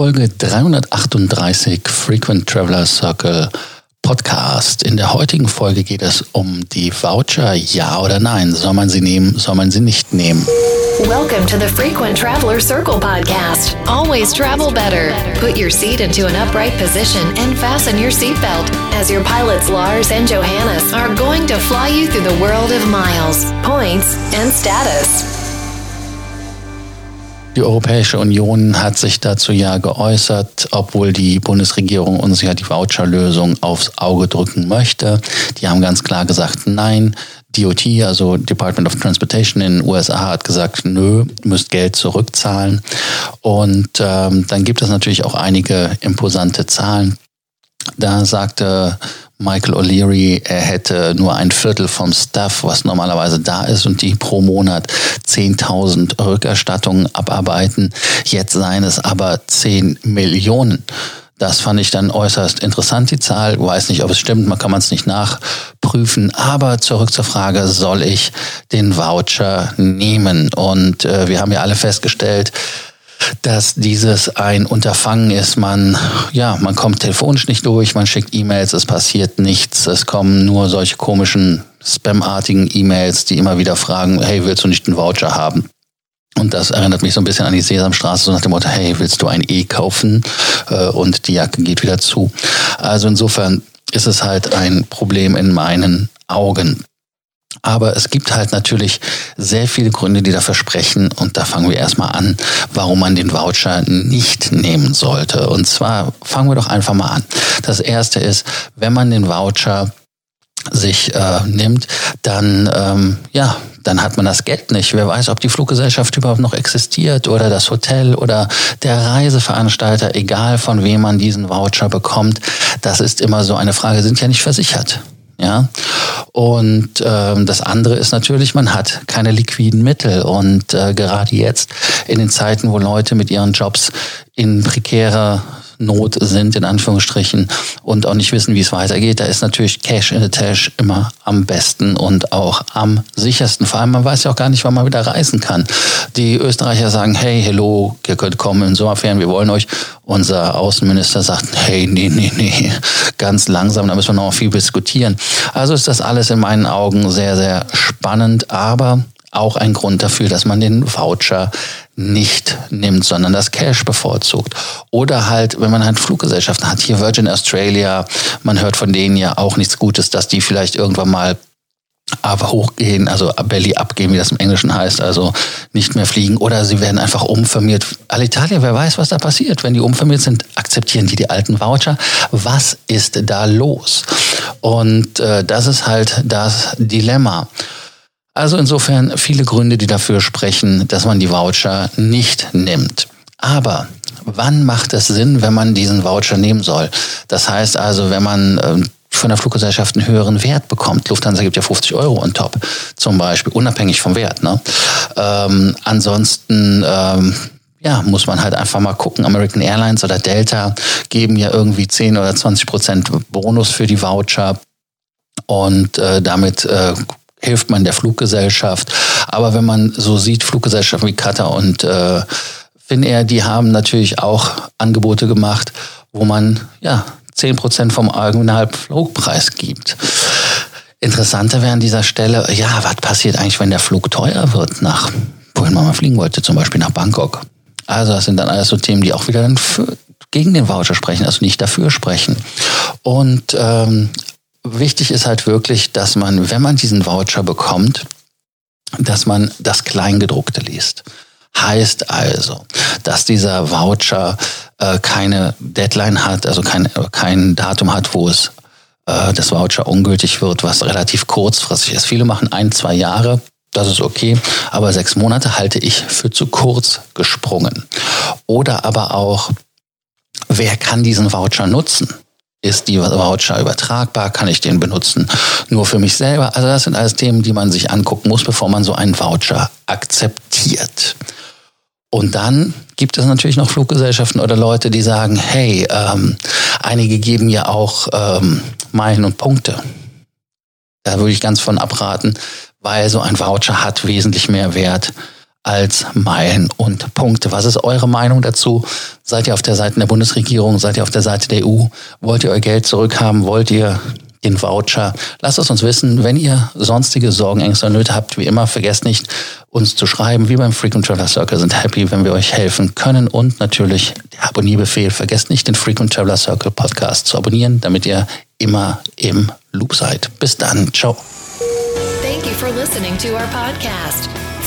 Folge 338 Frequent Traveler Circle Podcast. In der heutigen Folge geht es um die Voucher. Ja oder nein? Soll man sie nehmen? Soll man sie nicht nehmen? Welcome to the Frequent Traveler Circle podcast. Always travel better. Put your seat into an upright position and fasten your seatbelt as your pilots Lars and Johannes are going to fly you through the world of miles, points, and status. Die Europäische Union hat sich dazu ja geäußert, obwohl die Bundesregierung uns ja die Voucherlösung aufs Auge drücken möchte. Die haben ganz klar gesagt, nein. DOT, also Department of Transportation in den USA, hat gesagt, nö, müsst Geld zurückzahlen. Und ähm, dann gibt es natürlich auch einige imposante Zahlen. Da sagte Michael O'Leary, er hätte nur ein Viertel vom Staff, was normalerweise da ist und die pro Monat 10.000 Rückerstattungen abarbeiten. Jetzt seien es aber 10 Millionen. Das fand ich dann äußerst interessant, die Zahl. Weiß nicht, ob es stimmt, man kann man es nicht nachprüfen. Aber zurück zur Frage, soll ich den Voucher nehmen? Und äh, wir haben ja alle festgestellt, dass dieses ein Unterfangen ist. Man, ja, man kommt telefonisch nicht durch, man schickt E-Mails, es passiert nichts. Es kommen nur solche komischen Spam-artigen E-Mails, die immer wieder fragen, hey, willst du nicht einen Voucher haben? Und das erinnert mich so ein bisschen an die Sesamstraße, so nach dem Motto, hey, willst du ein E kaufen? Äh, und die Jacke geht wieder zu. Also insofern ist es halt ein Problem in meinen Augen. Aber es gibt halt natürlich sehr viele Gründe, die dafür sprechen. Und da fangen wir erstmal an, warum man den Voucher nicht nehmen sollte. Und zwar fangen wir doch einfach mal an. Das erste ist, wenn man den Voucher sich äh, nimmt, dann ähm, ja, dann hat man das Geld nicht. Wer weiß, ob die Fluggesellschaft überhaupt noch existiert oder das Hotel oder der Reiseveranstalter, egal von wem man diesen Voucher bekommt. Das ist immer so eine Frage, sind ja nicht versichert. Ja. Und ähm, das andere ist natürlich, man hat keine liquiden Mittel. Und äh, gerade jetzt in den Zeiten, wo Leute mit ihren Jobs in prekärer Not sind, in Anführungsstrichen, und auch nicht wissen, wie es weitergeht, da ist natürlich Cash in the Tash immer am besten und auch am sichersten. Vor allem, man weiß ja auch gar nicht, wann man wieder reisen kann. Die Österreicher sagen, hey, hello, ihr könnt kommen in Sommerferien, wir wollen euch. Unser Außenminister sagt, hey, nee, nee, nee, ganz langsam, da müssen wir noch viel diskutieren. Also ist das alles in meinen Augen sehr, sehr spannend, aber auch ein Grund dafür, dass man den Voucher nicht nimmt, sondern das Cash bevorzugt. Oder halt, wenn man halt Fluggesellschaften hat, hier Virgin Australia, man hört von denen ja auch nichts Gutes, dass die vielleicht irgendwann mal aber hochgehen, also Belly abgehen, wie das im Englischen heißt, also nicht mehr fliegen oder sie werden einfach umfirmiert. Alitalia, wer weiß, was da passiert. Wenn die umfirmiert sind, akzeptieren die die alten Voucher. Was ist da los? Und äh, das ist halt das Dilemma. Also insofern viele Gründe, die dafür sprechen, dass man die Voucher nicht nimmt. Aber wann macht es Sinn, wenn man diesen Voucher nehmen soll? Das heißt also, wenn man äh, von der Fluggesellschaft einen höheren Wert bekommt. Lufthansa gibt ja 50 Euro on top, zum Beispiel, unabhängig vom Wert. Ne? Ähm, ansonsten ähm, ja, muss man halt einfach mal gucken. American Airlines oder Delta geben ja irgendwie 10 oder 20 Prozent Bonus für die Voucher. Und äh, damit äh, hilft man der Fluggesellschaft. Aber wenn man so sieht, Fluggesellschaften wie Qatar und äh, Finnair, die haben natürlich auch Angebote gemacht, wo man ja zehn Prozent vom Originalflugpreis gibt. Interessanter wäre an dieser Stelle, ja, was passiert eigentlich, wenn der Flug teuer wird nach, wohin man mal fliegen wollte, zum Beispiel nach Bangkok. Also das sind dann alles so Themen, die auch wieder dann für, gegen den Voucher sprechen, also nicht dafür sprechen. Und ähm, wichtig ist halt wirklich, dass man, wenn man diesen Voucher bekommt, dass man das Kleingedruckte liest. Heißt also, dass dieser Voucher äh, keine Deadline hat, also kein, kein Datum hat, wo es äh, das Voucher ungültig wird, was relativ kurzfristig ist. Viele machen ein, zwei Jahre. Das ist okay, aber sechs Monate halte ich für zu kurz gesprungen. Oder aber auch, wer kann diesen Voucher nutzen? Ist die Voucher übertragbar? Kann ich den benutzen nur für mich selber? Also das sind alles Themen, die man sich angucken muss, bevor man so einen Voucher akzeptiert. Und dann gibt es natürlich noch Fluggesellschaften oder Leute, die sagen, hey, ähm, einige geben ja auch ähm, Meilen und Punkte. Da würde ich ganz von abraten, weil so ein Voucher hat wesentlich mehr Wert als Meilen und Punkte. Was ist eure Meinung dazu? Seid ihr auf der Seite der Bundesregierung? Seid ihr auf der Seite der EU? Wollt ihr euer Geld zurückhaben? Wollt ihr den Voucher? Lasst es uns wissen. Wenn ihr sonstige Sorgen, Ängste und Nöte habt, wie immer, vergesst nicht, uns zu schreiben. Wir beim Frequent Traveler Circle sind happy, wenn wir euch helfen können. Und natürlich der Abonnierbefehl. Vergesst nicht, den Frequent Traveler Circle Podcast zu abonnieren, damit ihr immer im Loop seid. Bis dann. Ciao. Thank you for listening to our podcast,